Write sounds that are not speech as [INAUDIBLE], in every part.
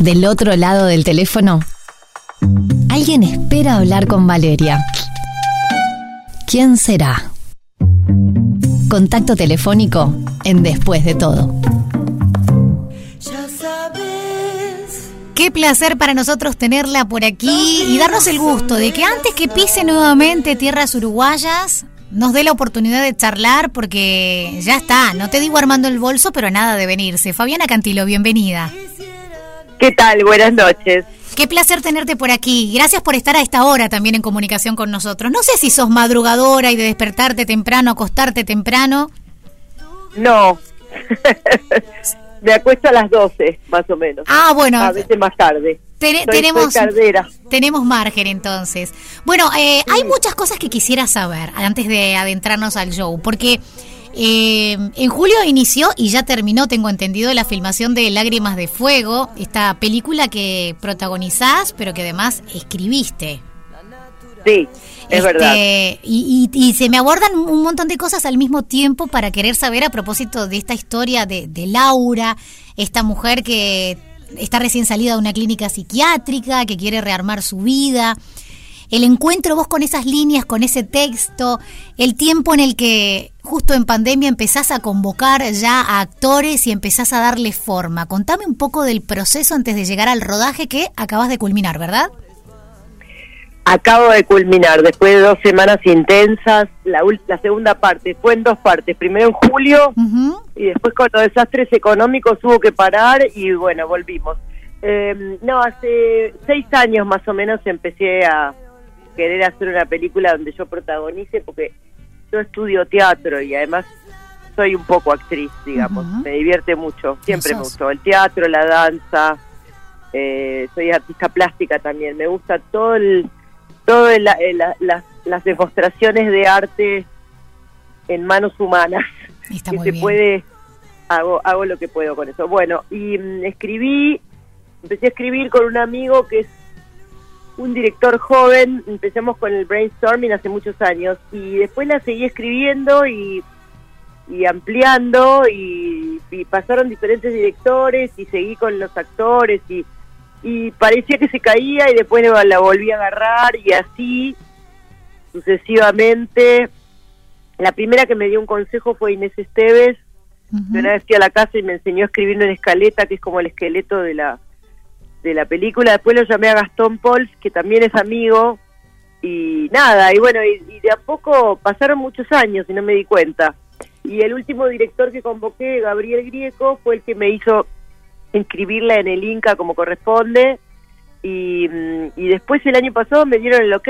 Del otro lado del teléfono, alguien espera hablar con Valeria. ¿Quién será? Contacto telefónico en Después de todo. Qué placer para nosotros tenerla por aquí y darnos el gusto de que antes que pise nuevamente tierras uruguayas, nos dé la oportunidad de charlar porque ya está, no te digo armando el bolso, pero nada de venirse. Fabiana Cantilo, bienvenida. ¿Qué tal? Buenas noches. Qué placer tenerte por aquí. Gracias por estar a esta hora también en comunicación con nosotros. No sé si sos madrugadora y de despertarte temprano, acostarte temprano. No. [LAUGHS] Me acuesto a las 12, más o menos. Ah, bueno. A veces más tarde. tenemos, tenemos margen entonces. Bueno, eh, hay muchas cosas que quisiera saber antes de adentrarnos al show, porque eh, en julio inició y ya terminó, tengo entendido, la filmación de Lágrimas de Fuego, esta película que protagonizás, pero que además escribiste. Sí, es este, verdad. Y, se me abordan un montón de cosas al mismo tiempo para querer saber a propósito de esta historia de, de Laura, esta mujer que está recién salida de una clínica psiquiátrica, que quiere rearmar su vida el encuentro vos con esas líneas, con ese texto, el tiempo en el que justo en pandemia empezás a convocar ya a actores y empezás a darle forma. Contame un poco del proceso antes de llegar al rodaje que acabas de culminar, ¿verdad? Acabo de culminar, después de dos semanas intensas, la, la segunda parte fue en dos partes, primero en julio y después con los desastres económicos hubo que parar y bueno, volvimos. Eh, no, hace seis años más o menos empecé a, querer hacer una película donde yo protagonice, porque yo estudio teatro y además soy un poco actriz, digamos, me divierte mucho, siempre me gustó el teatro, la danza, eh, soy artista plástica también, me gusta todo el, todo las, demostraciones de arte en manos humanas, que [LAUGHS] se puede, hago, hago lo que puedo con eso. Bueno, y mm, escribí, empecé a escribir con un amigo que es un director joven, empezamos con el brainstorming hace muchos años y después la seguí escribiendo y, ampliando y, pasaron diferentes directores y seguí con los actores y, y parecía que se caía y después la volví a agarrar y así sucesivamente. La primera que me dio un consejo fue Inés Esteves, que una vez fui a la casa y me enseñó a escribir una escaleta que es como el esqueleto de la de la película. Después lo llamé a Gastón Pols, que también es amigo, y nada, y bueno, y, de a poco pasaron muchos años y no me di cuenta. Y el último director que convoqué, Gabriel Grieco, fue el que me hizo inscribirla en el Inca como corresponde. Y, y después el año pasado me dieron el ok.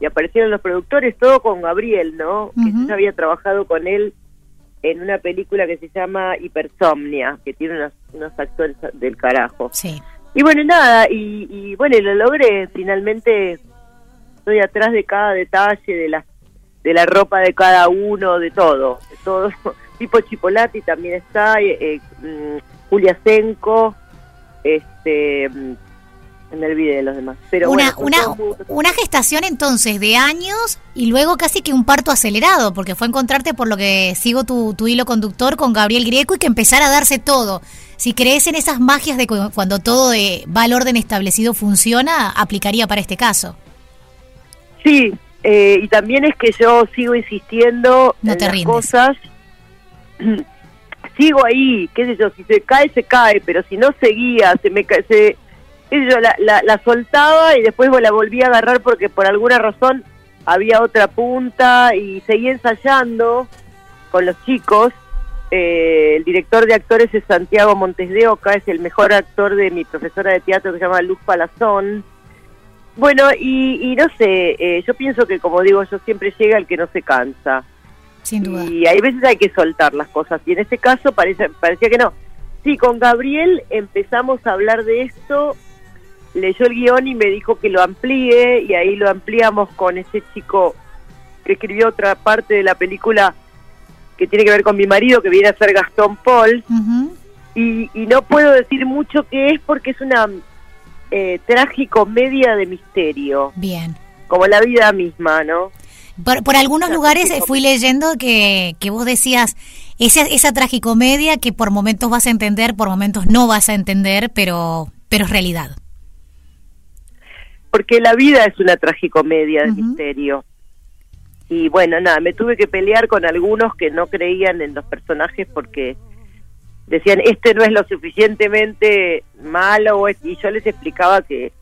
Y aparecieron los productores, todo con Gabriel, ¿no? Que yo había trabajado con él en una película que se llama Hipersomnia, que tiene unos, unos actores del carajo. Sí. Y bueno, nada, y, bueno, lo logré, finalmente estoy atrás de cada detalle, de la, de la ropa de cada uno, de todo, de todo. [LAUGHS] Tipo Chipolati también está, eh, eh mm, Julia Senco, este mm, me olvidé de los demás. Pero una, una, una gestación entonces de años y luego casi que un parto acelerado, porque fue encontrarte por lo que sigo tu, tu hilo conductor con Gabriel Grieco y que empezara a darse todo. Si crees en esas magias de cuando todo eh, va al orden establecido funciona, aplicaría para este caso. Sí, eh, y también es que yo sigo insistiendo en las cosas. [CLEARS THROAT] sigo ahí, qué sé yo, si se cae, se cae, pero si no seguía, se me se, yo la, la, la, soltaba y después la volví a agarrar porque por alguna razón había otra punta y seguí ensayando con los chicos eh, el director de actores es Santiago Montes de Oca, es el mejor actor de mi profesora de teatro que se llama Luz Palazón. Bueno, y, no sé, eh, yo pienso que como digo, yo siempre llega el que no se cansa. Sin duda. Y hay veces hay que soltar las cosas, y en este caso parece, parecía que no. Sí, con Gabriel empezamos a hablar de esto, leyó el guion y me dijo que lo amplíe, y ahí lo ampliamos con ese chico que escribió otra parte de la película que tiene que ver con mi marido, que viene a ser Gastón Paul. y, no puedo decir mucho qué es porque es una eh, media de misterio. Bien. Como la vida misma, ¿no? Por, algunos lugares fui leyendo que, que vos decías esa, esa tragicomedia que por momentos vas a entender, por momentos no vas a entender, pero pero es realidad. Porque la vida es una tragicomedia de misterio. Y bueno, nada, me tuve que pelear con algunos que no creían en los personajes porque decían, este no es lo suficientemente malo, y yo les explicaba que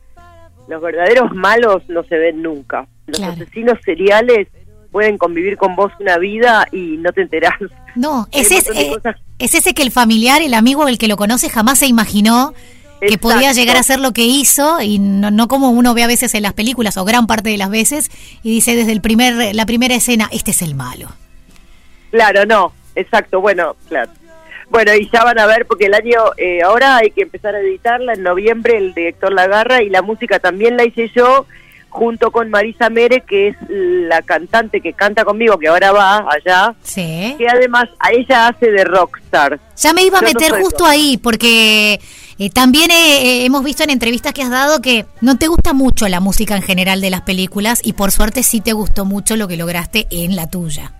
los verdaderos malos no se ven nunca. Los asesinos seriales pueden convivir con vos una vida y no te enterás. No, es, eh, es ese que el familiar, el amigo, el que lo conoce jamás se imaginó que podía llegar a ser lo que hizo y no, no, como uno ve a veces en las películas o gran parte de las veces y dice desde el primer la primera escena este es el malo. Claro, no, exacto, bueno, claro. Bueno, y ya van a ver, porque el año, eh, ahora hay que empezar a editarla, en noviembre el director la agarra y la música también la hice yo, junto con Marisa Mere, que es la cantante que canta conmigo, que ahora va allá, sí. que además a ella hace de rockstar. Ya me iba a meter justo ahí, porque eh, también eh, hemos visto en entrevistas que has dado que no te gusta mucho la música en general de las películas y por suerte sí te gustó mucho lo que lograste en la tuya.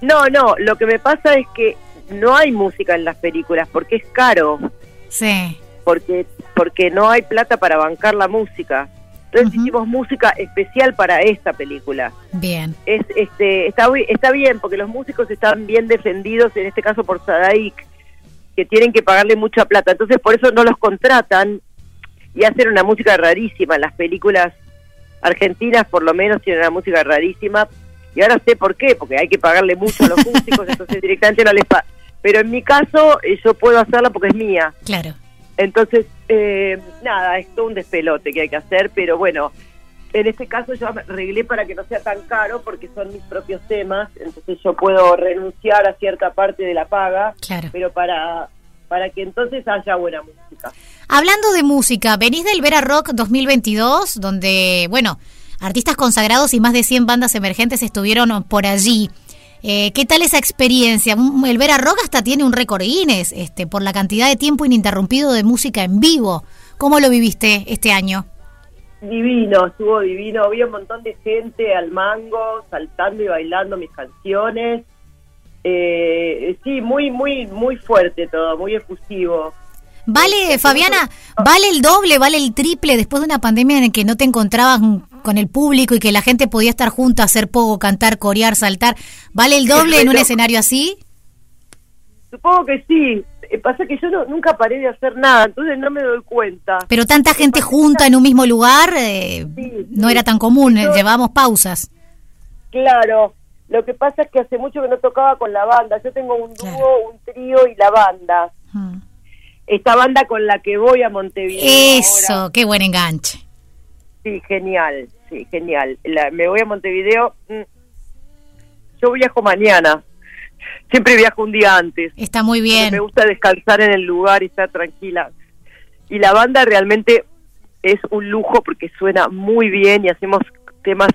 No, no, lo que me pasa es que no hay música en las películas porque es caro. Sí. Porque, porque no hay plata para bancar la música. Entonces hicimos música especial para esta película. Bien. Es, este, está, está bien porque los músicos están bien defendidos, en este caso por Sadaik, que tienen que pagarle mucha plata. Entonces por eso no los contratan y hacen una música rarísima. Las películas argentinas por lo menos tienen una música rarísima. Y ahora sé por qué, porque hay que pagarle mucho a los [LAUGHS] músicos, entonces directamente no les pagan pero en mi caso eh, yo puedo hacerla porque es mía. Claro. Entonces, eh, nada, es todo un despelote que hay que hacer, pero bueno, en este caso yo arreglé para que no sea tan caro porque son mis propios temas, entonces yo puedo renunciar a cierta parte de la paga, claro. pero para, para que entonces haya buena música. Hablando de música, venís del Vera Rock 2022, donde, bueno, artistas consagrados y más de 100 bandas emergentes estuvieron por allí. Eh, ¿Qué tal esa experiencia? El Vera Rock hasta tiene un récord Guinness este, por la cantidad de tiempo ininterrumpido de música en vivo. ¿Cómo lo viviste este año? Divino, estuvo divino. Había un montón de gente al mango, saltando y bailando mis canciones. Eh, sí, muy, muy, muy fuerte todo, muy efusivo. Vale, Fabiana, vale el doble, vale el triple después de una pandemia en la que no te encontrabas con el público y que la gente podía estar junto, hacer poco, cantar, corear, saltar. ¿Vale el doble en un escenario así? Supongo que sí. Eh, pasa que yo nunca paré de hacer nada, entonces no me doy cuenta. Pero tanta gente junta en un mismo lugar eh, no era tan común, eh, llevábamos pausas. Claro, lo que pasa es que hace mucho que no tocaba con la banda. Yo tengo un dúo, un trío y la banda. Hmm esta banda con la que voy a Montevideo. Eso, qué buen enganche. Sí, genial, sí, genial. me voy a Montevideo. Mm, yo viajo mañana. Siempre viajo un día antes. Está muy bien. Me gusta descansar en el lugar y estar tranquila. Y la banda realmente es un lujo porque suena muy bien y hacemos temas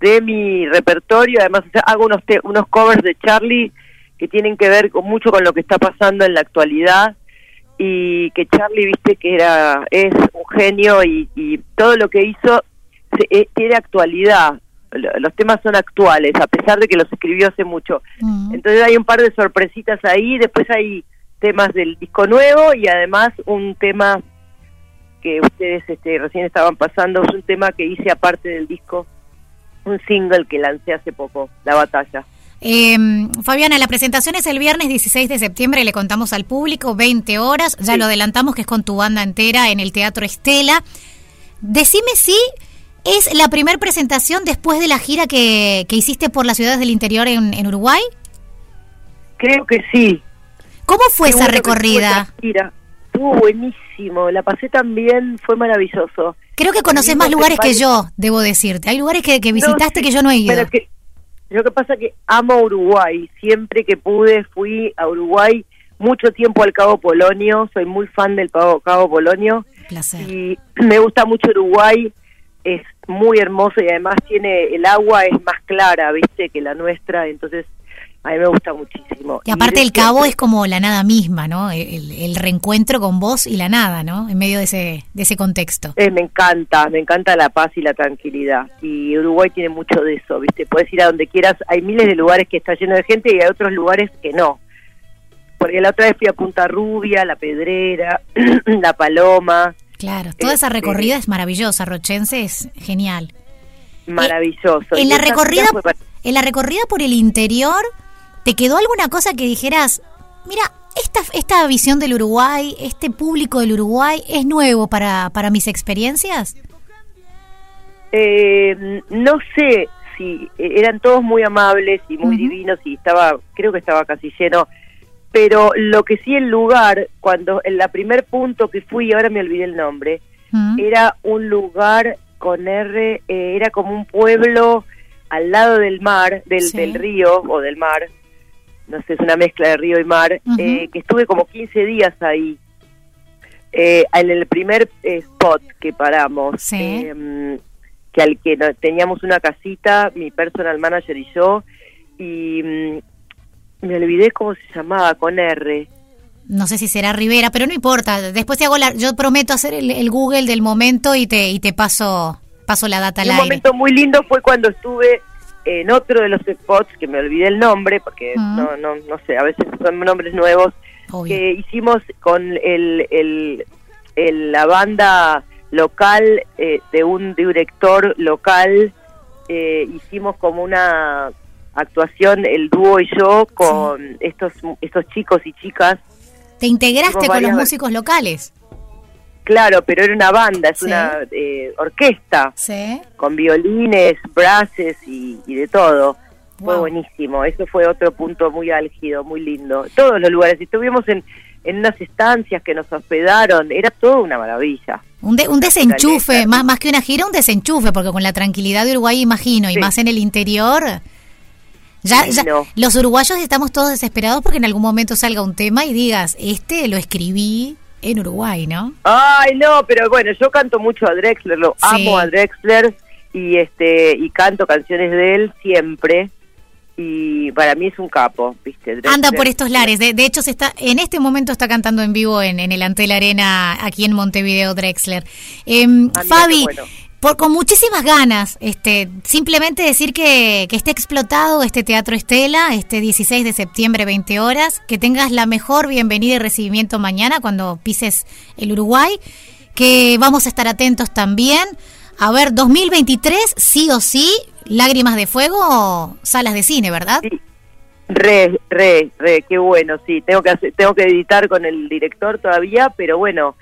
de mi repertorio. Además, hago unos, unos covers de Charlie que tienen que ver con, mucho con lo que está pasando en la actualidad y que Charlie, viste, que era es un genio y, todo lo que hizo eh, tiene actualidad. Los temas son actuales, a pesar de que los escribió hace mucho. Mm. Entonces hay un par de sorpresitas ahí, después hay temas del disco nuevo y además un tema que ustedes este, recién estaban pasando, es un tema que hice aparte del disco, un single que lancé hace poco, La Batalla. Eh, Fabiana, la presentación es el viernes 16 de septiembre, le contamos al público, 20 horas, ya lo adelantamos que es con tu banda entera en el Teatro Estela. Decime si es la primera presentación después de la gira que, hiciste por las ciudades del interior en, Uruguay. Creo que sí. ¿Cómo fue esa recorrida? Gira. Estuvo buenísimo, la pasé también, fue maravilloso. Creo que conoces más lugares que yo, debo decirte. Hay lugares que, visitaste que yo no he ido. Lo que pasa es que amo Uruguay. Siempre que pude fui a Uruguay mucho tiempo al Cabo Polonio. Soy muy fan del Cabo Polonio. Placer. Y me gusta mucho Uruguay. Es muy hermoso y además tiene el agua es más clara, viste, que la nuestra. Entonces a mí me gusta muchísimo. Y aparte el cabo es como la nada misma, ¿no? El, reencuentro con vos y la nada, ¿no? En medio de ese, de ese contexto. Eh, me encanta, me encanta la paz y la tranquilidad. Y Uruguay tiene mucho de eso, ¿viste? Puedes ir a donde quieras. Hay miles de lugares que está lleno de gente y hay otros lugares que no. porque la otra vez fui a Punta Rubia, La Pedrera, [CLEARS THROAT] La Paloma. Claro, toda esa este, recorrida es maravillosa, Rochense es genial. Maravilloso. en la recorrida, en la recorrida por el interior, ¿te quedó alguna cosa que dijeras, mira, esta, esta visión del Uruguay, este público del Uruguay, es nuevo para, para mis experiencias? Eh, no sé si eran todos muy amables y muy divinos y estaba, creo que estaba casi lleno, pero lo que sí el lugar, cuando en la primer punto que fui, ahora me olvidé el nombre, era un lugar con R, eh, era como un pueblo al lado del mar, del, del río o del mar, no sé, es una mezcla de río y mar, eh, que estuve como 15 días ahí. Eh, en el primer spot que paramos, em, que al que teníamos una casita, mi personal manager y yo, y mm, me olvidé cómo se llamaba, con R. No sé si será Rivera, pero no importa. Después te hago la, yo prometo hacer el, Google del momento y te y te paso paso la data al Un momento muy lindo fue cuando estuve en otro de los spots que me olvidé el nombre porque no no no sé, a veces son nombres nuevos que hicimos con el, el, la banda local eh, de un director local eh, hicimos como una actuación el dúo y yo con estos estos chicos y chicas ¿Te integraste con los músicos locales? Claro, pero era una banda, es una eh, orquesta. Sí. Con violines, brasses y, de todo. Fue buenísimo. Eso fue otro punto muy álgido, muy lindo. Todos los lugares. Estuvimos en, en unas estancias que nos hospedaron. Era todo una maravilla. Un, un desenchufe, más, más que una gira, un desenchufe, porque con la tranquilidad de Uruguay, imagino, y más en el interior, ya, los uruguayos estamos todos desesperados porque en algún momento salga un tema y digas, este lo escribí en Uruguay, ¿no? Ay, no, pero bueno, yo canto mucho a Drexler, lo amo a Drexler y este y canto canciones de él siempre y para mí es un capo, ¿viste? Anda por estos lares. De, hecho, se está en este momento está cantando en vivo en, en el Antel Arena aquí en Montevideo Drexler. Eh, Fabi, por, con muchísimas ganas, este, simplemente decir que, que esté explotado este Teatro Estela, este 16 de septiembre, 20 horas, que tengas la mejor bienvenida y recibimiento mañana cuando pises el Uruguay, que vamos a estar atentos también. A ver, 2023, sí o sí, Lágrimas de Fuego salas de cine, ¿verdad? Sí. Re, re, re, qué bueno, sí. Tengo que, hacer, tengo que editar con el director todavía, pero bueno,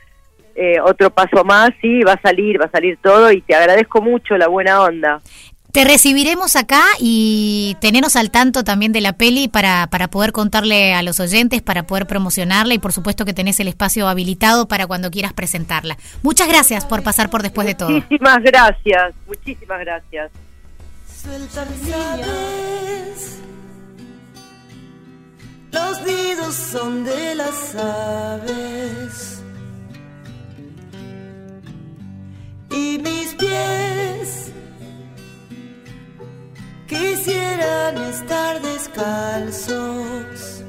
eh, otro paso más, sí, va a salir, va a salir todo y te agradezco mucho la buena onda. Te recibiremos acá y tenernos al tanto también de la peli para, para poder contarle a los oyentes, para poder promocionarla y por supuesto que tenés el espacio habilitado para cuando quieras presentarla. Muchas gracias por pasar por después de todo. Muchísimas gracias, muchísimas gracias. Los nidos son de las aves. Y mis pies quisieran estar descalzos.